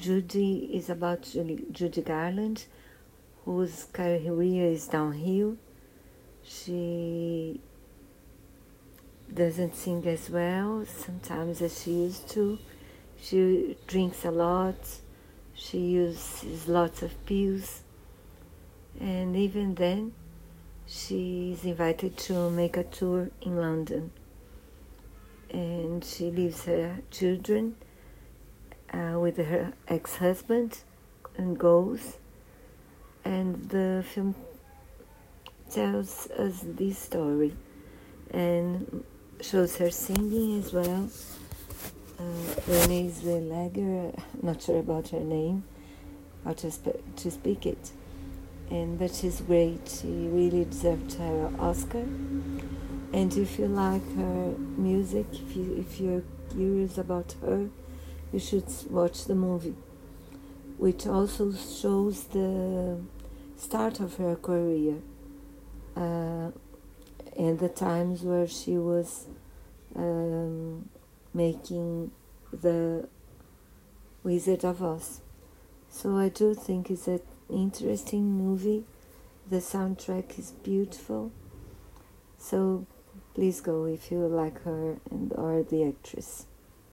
Judy is about Judy, Garland, whose career is downhill. She doesn't sing as well sometimes as she used to. She drinks a lot. She uses lots of pills. And even then, she is invited to make a tour in London. And she leaves her children uh, with her ex husband and goes. And the film tells us this story and shows her singing as well. Uh, Renee Zellweger, not sure about her name, how to, sp- to speak it, and but she's great. She really deserved her Oscar. And if you like her music, if you if you're curious about her, you should watch the movie, which also shows the start of her career uh, and the times where she was um, making the Wizard of Oz. So I do think it's an interesting movie. The soundtrack is beautiful. So please go if you like her and or the actress.